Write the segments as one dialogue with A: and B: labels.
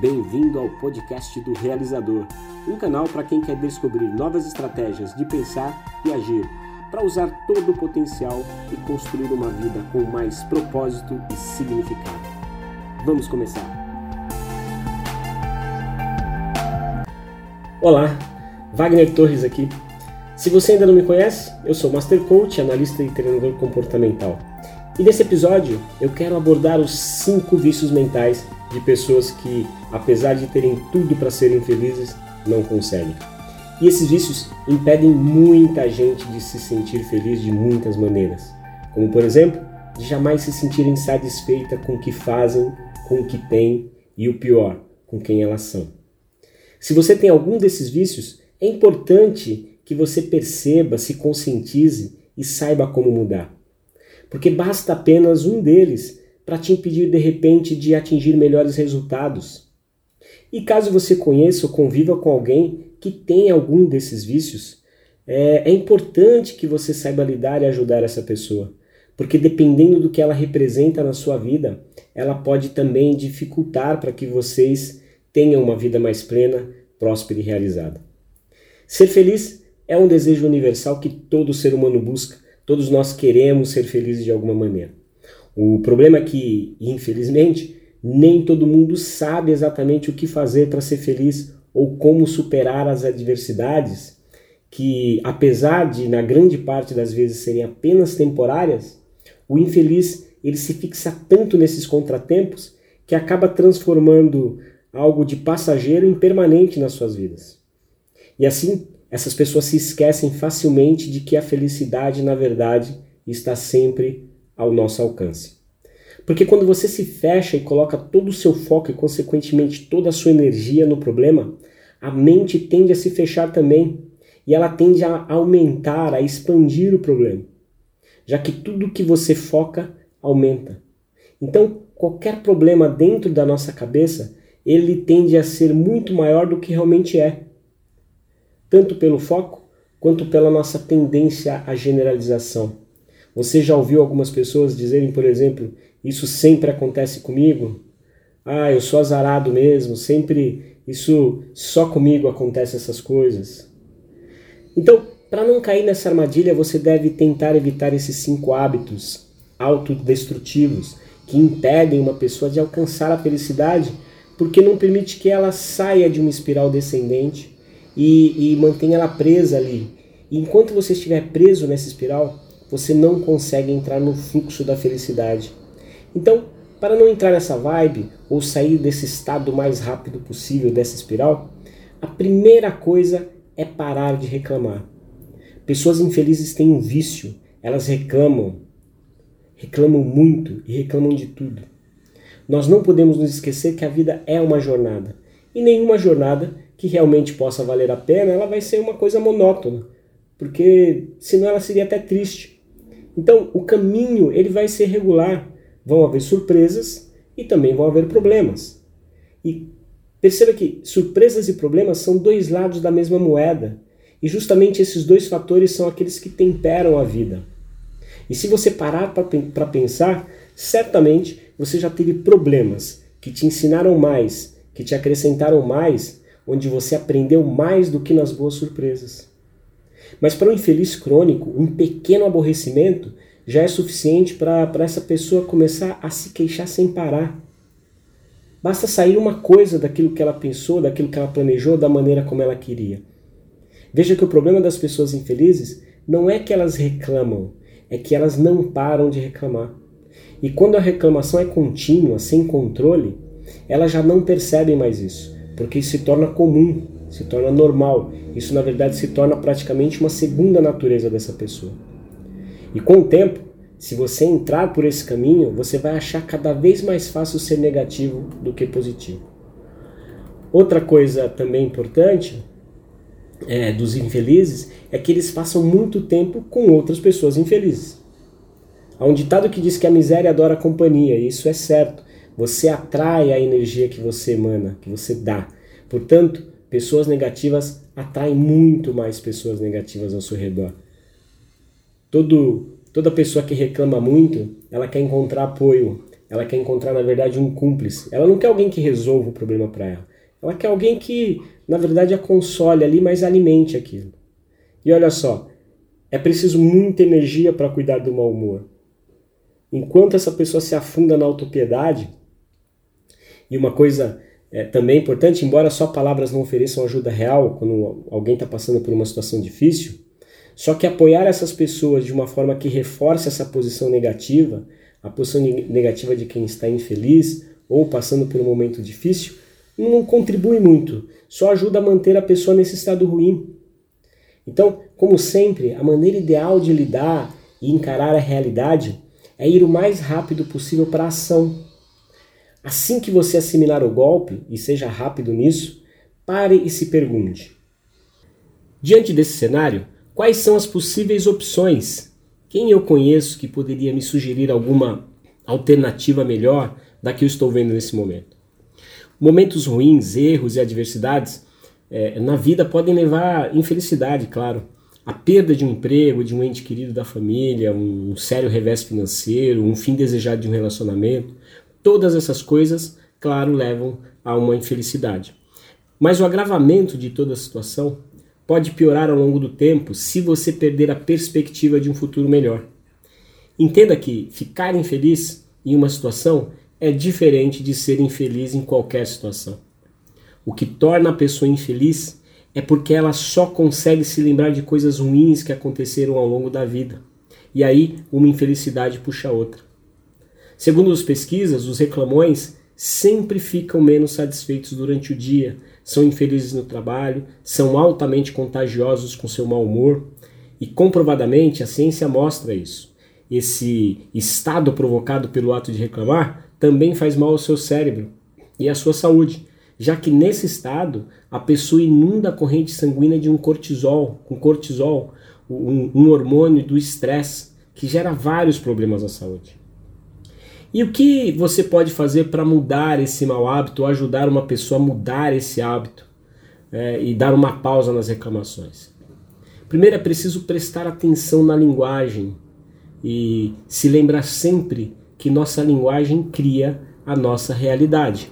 A: Bem-vindo ao podcast do Realizador, um canal para quem quer descobrir novas estratégias de pensar e agir, para usar todo o potencial e construir uma vida com mais propósito e significado. Vamos começar! Olá, Wagner Torres aqui. Se você ainda não me conhece, eu sou Master Coach, analista e treinador comportamental. E nesse episódio eu quero abordar os cinco vícios mentais de pessoas que, apesar de terem tudo para serem felizes, não conseguem. E esses vícios impedem muita gente de se sentir feliz de muitas maneiras, como por exemplo, de jamais se sentirem satisfeita com o que fazem, com o que têm e o pior, com quem elas são. Se você tem algum desses vícios, é importante que você perceba, se conscientize e saiba como mudar. Porque basta apenas um deles para te impedir de repente de atingir melhores resultados. E caso você conheça ou conviva com alguém que tem algum desses vícios, é, é importante que você saiba lidar e ajudar essa pessoa, porque dependendo do que ela representa na sua vida, ela pode também dificultar para que vocês tenham uma vida mais plena, próspera e realizada. Ser feliz é um desejo universal que todo ser humano busca, todos nós queremos ser felizes de alguma maneira. O problema é que, infelizmente, nem todo mundo sabe exatamente o que fazer para ser feliz ou como superar as adversidades que, apesar de na grande parte das vezes serem apenas temporárias, o infeliz ele se fixa tanto nesses contratempos que acaba transformando algo de passageiro em permanente nas suas vidas. E assim, essas pessoas se esquecem facilmente de que a felicidade, na verdade, está sempre ao nosso alcance. Porque quando você se fecha e coloca todo o seu foco e, consequentemente, toda a sua energia no problema, a mente tende a se fechar também e ela tende a aumentar, a expandir o problema, já que tudo que você foca aumenta. Então, qualquer problema dentro da nossa cabeça, ele tende a ser muito maior do que realmente é, tanto pelo foco quanto pela nossa tendência à generalização. Você já ouviu algumas pessoas dizerem, por exemplo, isso sempre acontece comigo? Ah, eu sou azarado mesmo, sempre isso só comigo acontece essas coisas. Então, para não cair nessa armadilha, você deve tentar evitar esses cinco hábitos autodestrutivos que impedem uma pessoa de alcançar a felicidade, porque não permite que ela saia de uma espiral descendente e, e mantenha ela presa ali. E enquanto você estiver preso nessa espiral, você não consegue entrar no fluxo da felicidade. Então, para não entrar nessa vibe ou sair desse estado o mais rápido possível dessa espiral, a primeira coisa é parar de reclamar. Pessoas infelizes têm um vício, elas reclamam, reclamam muito e reclamam de tudo. Nós não podemos nos esquecer que a vida é uma jornada e nenhuma jornada que realmente possa valer a pena, ela vai ser uma coisa monótona, porque senão ela seria até triste. Então, o caminho ele vai ser regular. Vão haver surpresas e também vão haver problemas. E perceba que surpresas e problemas são dois lados da mesma moeda. E justamente esses dois fatores são aqueles que temperam a vida. E se você parar para pensar, certamente você já teve problemas que te ensinaram mais, que te acrescentaram mais, onde você aprendeu mais do que nas boas surpresas. Mas para um infeliz crônico, um pequeno aborrecimento já é suficiente para essa pessoa começar a se queixar sem parar. Basta sair uma coisa daquilo que ela pensou, daquilo que ela planejou, da maneira como ela queria. Veja que o problema das pessoas infelizes não é que elas reclamam, é que elas não param de reclamar. E quando a reclamação é contínua, sem controle, elas já não percebem mais isso, porque isso se torna comum, se torna normal. Isso, na verdade, se torna praticamente uma segunda natureza dessa pessoa. E com o tempo, se você entrar por esse caminho, você vai achar cada vez mais fácil ser negativo do que positivo. Outra coisa também importante é, dos infelizes é que eles passam muito tempo com outras pessoas infelizes. Há um ditado que diz que a miséria adora a companhia, e isso é certo. Você atrai a energia que você emana, que você dá. Portanto, Pessoas negativas atraem muito mais pessoas negativas ao seu redor. Todo, toda pessoa que reclama muito, ela quer encontrar apoio, ela quer encontrar, na verdade, um cúmplice. Ela não quer alguém que resolva o problema para ela. Ela quer alguém que, na verdade, a console ali, mas alimente aquilo. E olha só, é preciso muita energia para cuidar do mau humor. Enquanto essa pessoa se afunda na autopiedade, e uma coisa é, também importante, embora só palavras não ofereçam ajuda real quando alguém está passando por uma situação difícil, só que apoiar essas pessoas de uma forma que reforce essa posição negativa, a posição negativa de quem está infeliz ou passando por um momento difícil, não contribui muito, só ajuda a manter a pessoa nesse estado ruim. Então, como sempre, a maneira ideal de lidar e encarar a realidade é ir o mais rápido possível para a ação. Assim que você assimilar o golpe, e seja rápido nisso, pare e se pergunte: Diante desse cenário, quais são as possíveis opções? Quem eu conheço que poderia me sugerir alguma alternativa melhor da que eu estou vendo nesse momento? Momentos ruins, erros e adversidades é, na vida podem levar infelicidade, claro. A perda de um emprego, de um ente querido da família, um sério revés financeiro, um fim desejado de um relacionamento, todas essas coisas, claro, levam a uma infelicidade. Mas o agravamento de toda a situação pode piorar ao longo do tempo se você perder a perspectiva de um futuro melhor. Entenda que ficar infeliz em uma situação é diferente de ser infeliz em qualquer situação. O que torna a pessoa infeliz é porque ela só consegue se lembrar de coisas ruins que aconteceram ao longo da vida. E aí uma infelicidade puxa a outra. Segundo as pesquisas, os reclamões sempre ficam menos satisfeitos durante o dia, são infelizes no trabalho, são altamente contagiosos com seu mau humor e comprovadamente a ciência mostra isso. Esse estado provocado pelo ato de reclamar também faz mal ao seu cérebro e à sua saúde, já que nesse estado a pessoa inunda a corrente sanguínea de um cortisol, com cortisol, um, um hormônio do estresse que gera vários problemas à saúde. E o que você pode fazer para mudar esse mau hábito ou ajudar uma pessoa a mudar esse hábito é, e dar uma pausa nas reclamações? Primeiro é preciso prestar atenção na linguagem e se lembrar sempre que nossa linguagem cria a nossa realidade.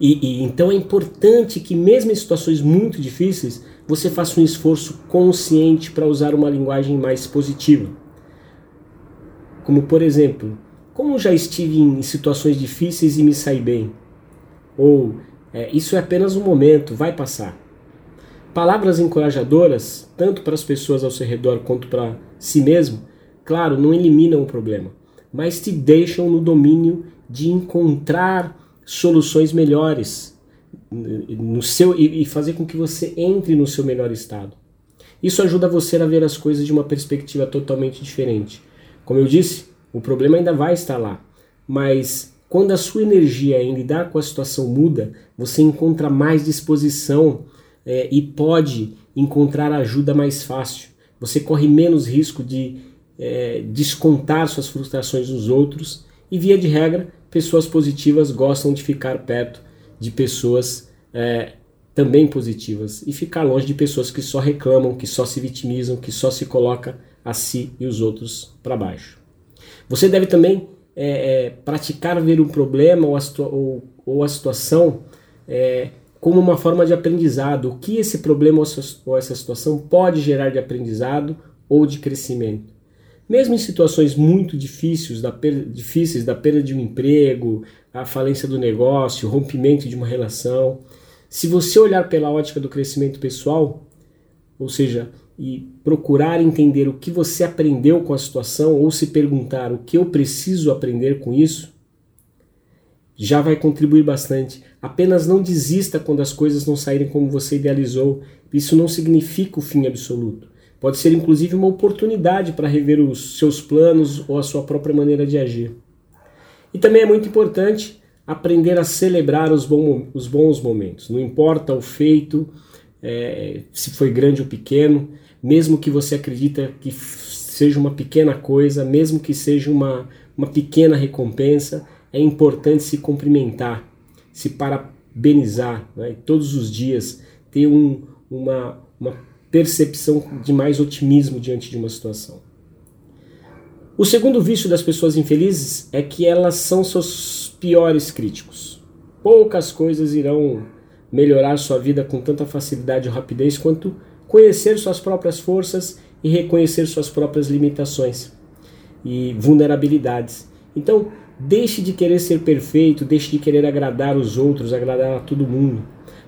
A: E, e, então é importante que mesmo em situações muito difíceis você faça um esforço consciente para usar uma linguagem mais positiva. Como por exemplo, como já estive em situações difíceis e me saí bem. Ou é, isso é apenas um momento, vai passar. Palavras encorajadoras, tanto para as pessoas ao seu redor quanto para si mesmo, claro, não eliminam o problema, mas te deixam no domínio de encontrar soluções melhores no seu e fazer com que você entre no seu melhor estado. Isso ajuda você a ver as coisas de uma perspectiva totalmente diferente. Como eu disse, o problema ainda vai estar lá, mas quando a sua energia em lidar com a situação muda, você encontra mais disposição é, e pode encontrar ajuda mais fácil. Você corre menos risco de é, descontar suas frustrações nos outros e, via de regra, pessoas positivas gostam de ficar perto de pessoas é, também positivas e ficar longe de pessoas que só reclamam, que só se vitimizam, que só se coloca a si e os outros para baixo. Você deve também é, é, praticar ver um problema ou a, ou, ou a situação é, como uma forma de aprendizado. O que esse problema ou essa situação pode gerar de aprendizado ou de crescimento. Mesmo em situações muito difíceis da, perda, difíceis, da perda de um emprego, a falência do negócio, o rompimento de uma relação, se você olhar pela ótica do crescimento pessoal, ou seja, e procurar entender o que você aprendeu com a situação ou se perguntar o que eu preciso aprender com isso, já vai contribuir bastante. Apenas não desista quando as coisas não saírem como você idealizou. Isso não significa o fim absoluto. Pode ser inclusive uma oportunidade para rever os seus planos ou a sua própria maneira de agir. E também é muito importante aprender a celebrar os, bom, os bons momentos. Não importa o feito, é, se foi grande ou pequeno, mesmo que você acredita que seja uma pequena coisa, mesmo que seja uma, uma pequena recompensa, é importante se cumprimentar, se parabenizar, né? todos os dias ter um, uma, uma percepção de mais otimismo diante de uma situação. O segundo vício das pessoas infelizes é que elas são seus piores críticos. Poucas coisas irão melhorar sua vida com tanta facilidade e rapidez quanto conhecer suas próprias forças e reconhecer suas próprias limitações e vulnerabilidades. Então, deixe de querer ser perfeito, deixe de querer agradar os outros, agradar a todo mundo.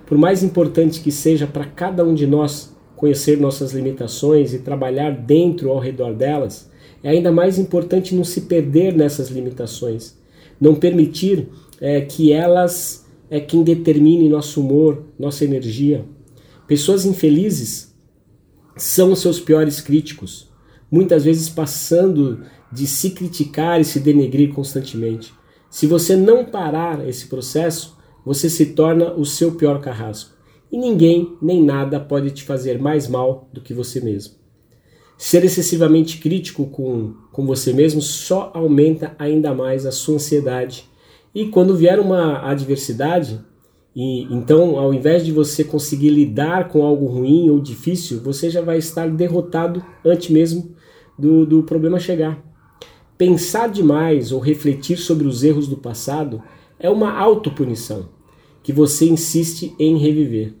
A: Por mais importante que seja para cada um de nós conhecer nossas limitações e trabalhar dentro ou ao redor delas, é ainda mais importante não se perder nessas limitações, não permitir é, que elas é quem determine nosso humor, nossa energia. Pessoas infelizes são seus piores críticos, muitas vezes passando de se criticar e se denegrir constantemente. Se você não parar esse processo, você se torna o seu pior carrasco. E ninguém nem nada pode te fazer mais mal do que você mesmo. Ser excessivamente crítico com, com você mesmo só aumenta ainda mais a sua ansiedade. E quando vier uma adversidade, e então ao invés de você conseguir lidar com algo ruim ou difícil, você já vai estar derrotado antes mesmo do, do problema chegar. Pensar demais ou refletir sobre os erros do passado é uma autopunição que você insiste em reviver.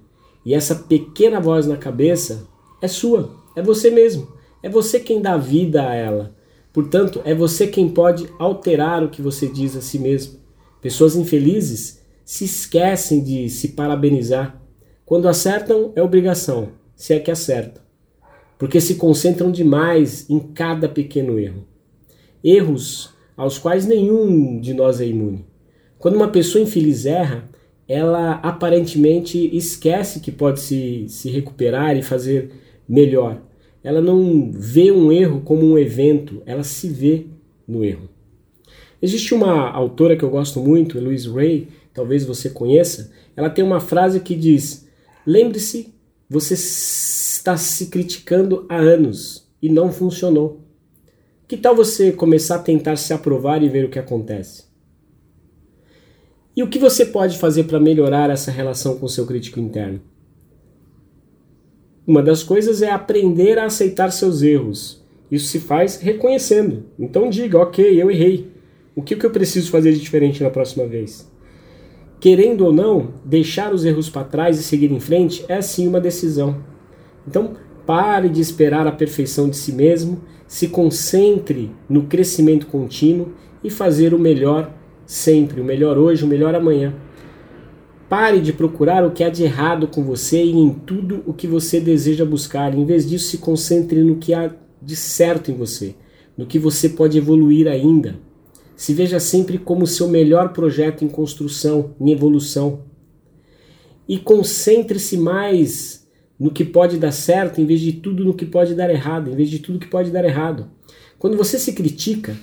A: E essa pequena voz na cabeça é sua, é você mesmo. É você quem dá vida a ela. Portanto, é você quem pode alterar o que você diz a si mesmo. Pessoas infelizes se esquecem de se parabenizar. Quando acertam, é obrigação, se é que acertam. Porque se concentram demais em cada pequeno erro. Erros aos quais nenhum de nós é imune. Quando uma pessoa infeliz erra, ela aparentemente esquece que pode se, se recuperar e fazer melhor ela não vê um erro como um evento, ela se vê no erro. Existe uma autora que eu gosto muito, Louise Ray, talvez você conheça, ela tem uma frase que diz: Lembre-se, você está se criticando há anos e não funcionou. Que tal você começar a tentar se aprovar e ver o que acontece? E o que você pode fazer para melhorar essa relação com seu crítico interno? Uma das coisas é aprender a aceitar seus erros. Isso se faz reconhecendo. Então diga, ok, eu errei. O que, que eu preciso fazer de diferente na próxima vez? Querendo ou não, deixar os erros para trás e seguir em frente é sim uma decisão. Então pare de esperar a perfeição de si mesmo, se concentre no crescimento contínuo e fazer o melhor sempre, o melhor hoje, o melhor amanhã. Pare de procurar o que há de errado com você e em tudo o que você deseja buscar. Em vez disso, se concentre no que há de certo em você, no que você pode evoluir ainda. Se veja sempre como seu melhor projeto em construção, em evolução. E concentre-se mais no que pode dar certo em vez de tudo no que pode dar errado, em vez de tudo que pode dar errado. Quando você se critica,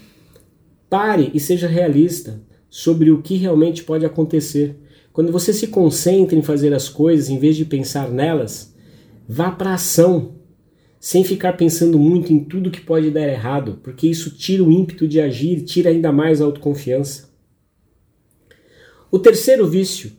A: pare e seja realista sobre o que realmente pode acontecer. Quando você se concentra em fazer as coisas em vez de pensar nelas, vá para a ação, sem ficar pensando muito em tudo que pode dar errado, porque isso tira o ímpeto de agir tira ainda mais a autoconfiança. O terceiro vício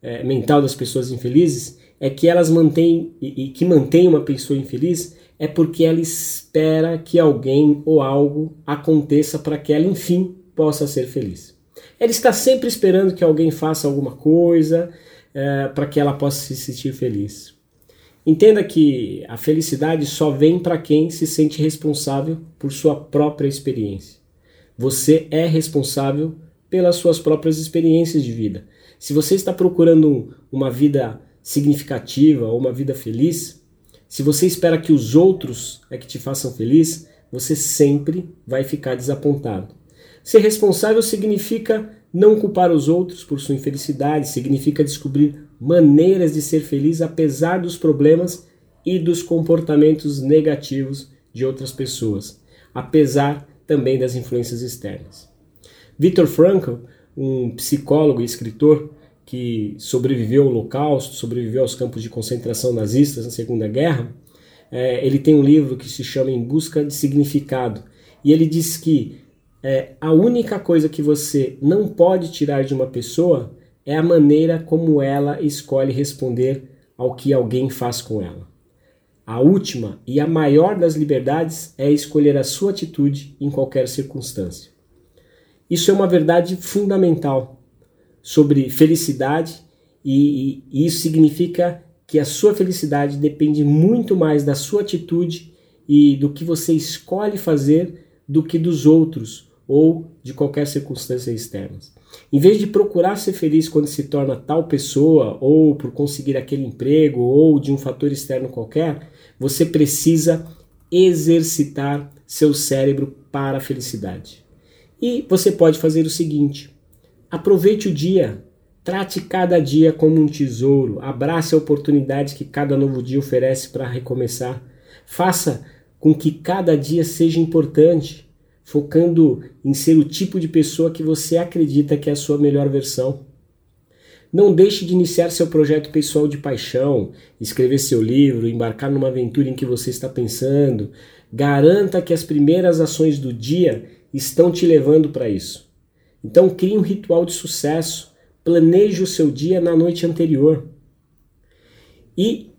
A: é, mental das pessoas infelizes é que elas mantêm e, e que mantém uma pessoa infeliz é porque ela espera que alguém ou algo aconteça para que ela enfim possa ser feliz. Ela está sempre esperando que alguém faça alguma coisa é, para que ela possa se sentir feliz. Entenda que a felicidade só vem para quem se sente responsável por sua própria experiência. Você é responsável pelas suas próprias experiências de vida. Se você está procurando uma vida significativa ou uma vida feliz, se você espera que os outros é que te façam feliz, você sempre vai ficar desapontado. Ser responsável significa não culpar os outros por sua infelicidade, significa descobrir maneiras de ser feliz apesar dos problemas e dos comportamentos negativos de outras pessoas, apesar também das influências externas. Viktor Frankl, um psicólogo e escritor que sobreviveu ao Holocausto, sobreviveu aos campos de concentração nazistas na Segunda Guerra, é, ele tem um livro que se chama Em Busca de Significado. E ele diz que é, a única coisa que você não pode tirar de uma pessoa é a maneira como ela escolhe responder ao que alguém faz com ela. A última e a maior das liberdades é escolher a sua atitude em qualquer circunstância. Isso é uma verdade fundamental sobre felicidade e, e, e isso significa que a sua felicidade depende muito mais da sua atitude e do que você escolhe fazer do que dos outros ou de qualquer circunstância externa. Em vez de procurar ser feliz quando se torna tal pessoa, ou por conseguir aquele emprego, ou de um fator externo qualquer, você precisa exercitar seu cérebro para a felicidade. E você pode fazer o seguinte: aproveite o dia, trate cada dia como um tesouro, abrace a oportunidade que cada novo dia oferece para recomeçar. Faça com que cada dia seja importante focando em ser o tipo de pessoa que você acredita que é a sua melhor versão. Não deixe de iniciar seu projeto pessoal de paixão, escrever seu livro, embarcar numa aventura em que você está pensando. Garanta que as primeiras ações do dia estão te levando para isso. Então crie um ritual de sucesso, planeje o seu dia na noite anterior. E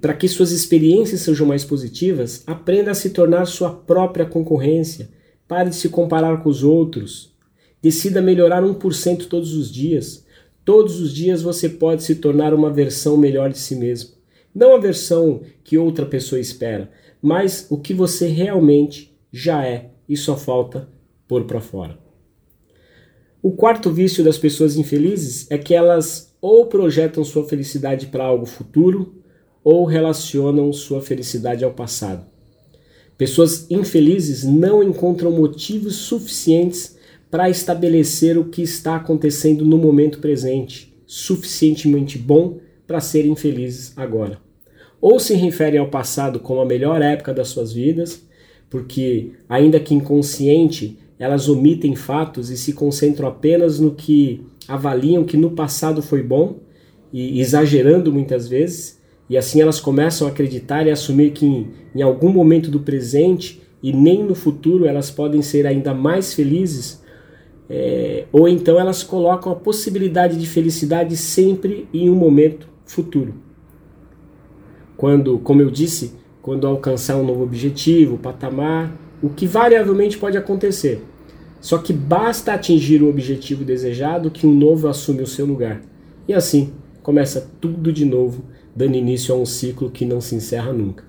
A: para que suas experiências sejam mais positivas, aprenda a se tornar sua própria concorrência. Pare de se comparar com os outros. Decida melhorar 1% todos os dias. Todos os dias você pode se tornar uma versão melhor de si mesmo. Não a versão que outra pessoa espera, mas o que você realmente já é e só falta pôr para fora. O quarto vício das pessoas infelizes é que elas ou projetam sua felicidade para algo futuro ou relacionam sua felicidade ao passado. Pessoas infelizes não encontram motivos suficientes para estabelecer o que está acontecendo no momento presente, suficientemente bom para serem felizes agora. Ou se referem ao passado como a melhor época das suas vidas, porque, ainda que inconsciente, elas omitem fatos e se concentram apenas no que avaliam que no passado foi bom, e exagerando muitas vezes, e assim elas começam a acreditar e assumir que em, em algum momento do presente e nem no futuro elas podem ser ainda mais felizes, é, ou então elas colocam a possibilidade de felicidade sempre em um momento futuro. Quando, como eu disse, quando alcançar um novo objetivo, patamar, o que variavelmente pode acontecer. Só que basta atingir o objetivo desejado que um novo assume o seu lugar. E assim começa tudo de novo dando início a um ciclo que não se encerra nunca.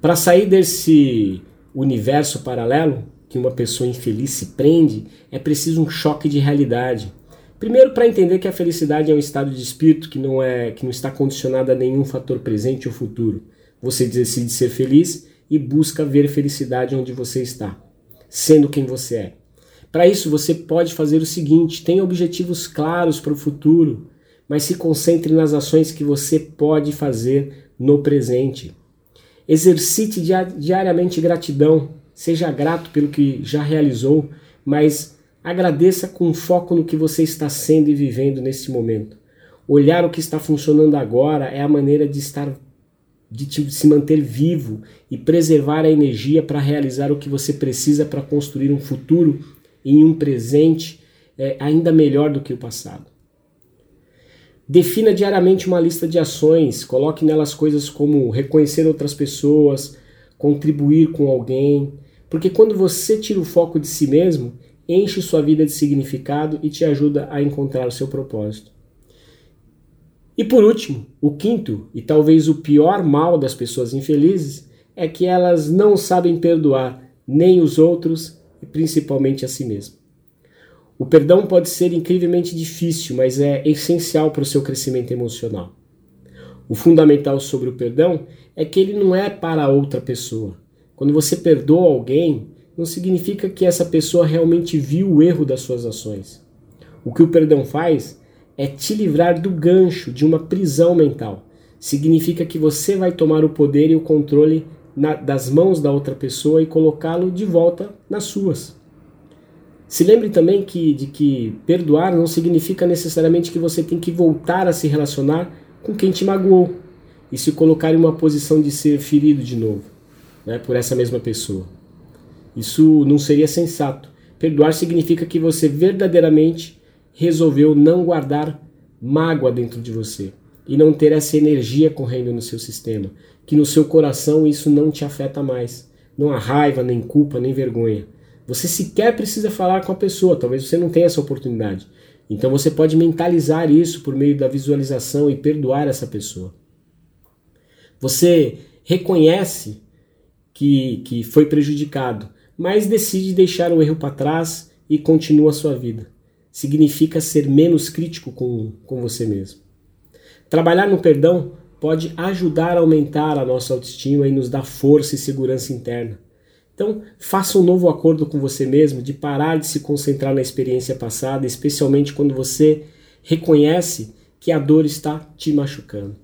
A: Para sair desse universo paralelo que uma pessoa infeliz se prende, é preciso um choque de realidade. Primeiro, para entender que a felicidade é um estado de espírito que não é que não está condicionado a nenhum fator presente ou futuro. Você decide ser feliz e busca ver felicidade onde você está, sendo quem você é. Para isso, você pode fazer o seguinte: tenha objetivos claros para o futuro mas se concentre nas ações que você pode fazer no presente. Exercite diariamente gratidão, seja grato pelo que já realizou, mas agradeça com foco no que você está sendo e vivendo nesse momento. Olhar o que está funcionando agora é a maneira de estar de se manter vivo e preservar a energia para realizar o que você precisa para construir um futuro em um presente é, ainda melhor do que o passado. Defina diariamente uma lista de ações, coloque nelas coisas como reconhecer outras pessoas, contribuir com alguém, porque quando você tira o foco de si mesmo, enche sua vida de significado e te ajuda a encontrar o seu propósito. E por último, o quinto e talvez o pior mal das pessoas infelizes é que elas não sabem perdoar nem os outros e principalmente a si mesmas. O perdão pode ser incrivelmente difícil, mas é essencial para o seu crescimento emocional. O fundamental sobre o perdão é que ele não é para outra pessoa. Quando você perdoa alguém, não significa que essa pessoa realmente viu o erro das suas ações. O que o perdão faz é te livrar do gancho de uma prisão mental. Significa que você vai tomar o poder e o controle na, das mãos da outra pessoa e colocá-lo de volta nas suas. Se lembre também que, de que perdoar não significa necessariamente que você tem que voltar a se relacionar com quem te magoou e se colocar em uma posição de ser ferido de novo né, por essa mesma pessoa. Isso não seria sensato. Perdoar significa que você verdadeiramente resolveu não guardar mágoa dentro de você. e não ter essa energia correndo no seu sistema, que no seu coração isso não te afeta mais. Não há raiva, nem culpa, nem vergonha. Você sequer precisa falar com a pessoa, talvez você não tenha essa oportunidade. Então você pode mentalizar isso por meio da visualização e perdoar essa pessoa. Você reconhece que, que foi prejudicado, mas decide deixar o erro para trás e continua a sua vida. Significa ser menos crítico com, com você mesmo. Trabalhar no perdão pode ajudar a aumentar a nossa autoestima e nos dar força e segurança interna. Então, faça um novo acordo com você mesmo de parar de se concentrar na experiência passada, especialmente quando você reconhece que a dor está te machucando.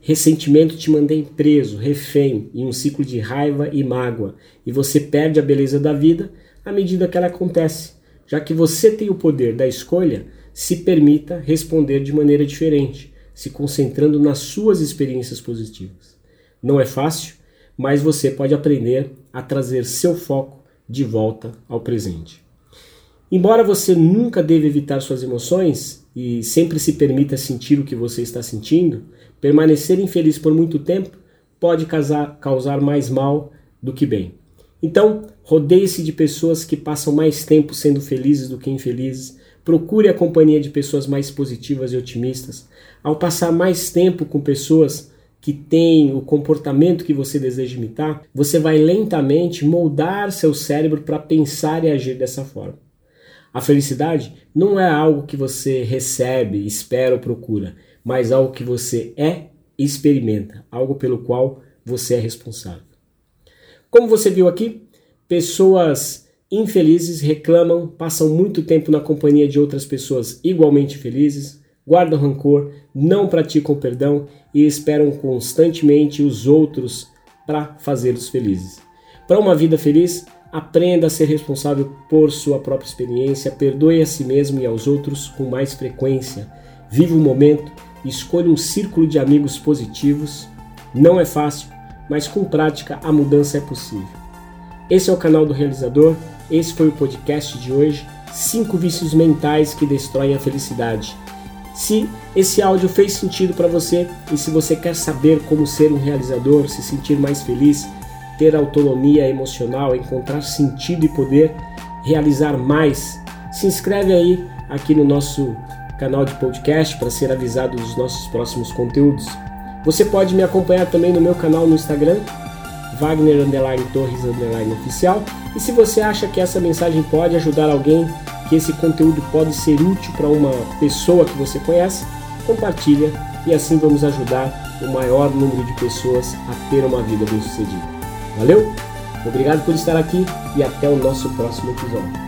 A: Ressentimento te mantém preso, refém, em um ciclo de raiva e mágoa, e você perde a beleza da vida à medida que ela acontece. Já que você tem o poder da escolha, se permita responder de maneira diferente se concentrando nas suas experiências positivas. Não é fácil, mas você pode aprender a trazer seu foco de volta ao presente. Embora você nunca deva evitar suas emoções e sempre se permita sentir o que você está sentindo, permanecer infeliz por muito tempo pode causar, causar mais mal do que bem. Então, rodeie-se de pessoas que passam mais tempo sendo felizes do que infelizes Procure a companhia de pessoas mais positivas e otimistas. Ao passar mais tempo com pessoas que têm o comportamento que você deseja imitar, você vai lentamente moldar seu cérebro para pensar e agir dessa forma. A felicidade não é algo que você recebe, espera ou procura, mas algo que você é e experimenta, algo pelo qual você é responsável. Como você viu aqui, pessoas infelizes reclamam, passam muito tempo na companhia de outras pessoas igualmente felizes, guardam rancor, não praticam perdão e esperam constantemente os outros para fazê-los felizes. Para uma vida feliz, aprenda a ser responsável por sua própria experiência, perdoe a si mesmo e aos outros com mais frequência. Viva o momento, escolha um círculo de amigos positivos. Não é fácil, mas com prática a mudança é possível. Esse é o canal do Realizador esse foi o podcast de hoje: 5 vícios mentais que destroem a felicidade. Se esse áudio fez sentido para você e se você quer saber como ser um realizador, se sentir mais feliz, ter autonomia emocional, encontrar sentido e poder realizar mais, se inscreve aí aqui no nosso canal de podcast para ser avisado dos nossos próximos conteúdos. Você pode me acompanhar também no meu canal no Instagram, Wagner Torres Oficial. E se você acha que essa mensagem pode ajudar alguém, que esse conteúdo pode ser útil para uma pessoa que você conhece, compartilha e assim vamos ajudar o maior número de pessoas a ter uma vida bem-sucedida. Valeu? Obrigado por estar aqui e até o nosso próximo episódio.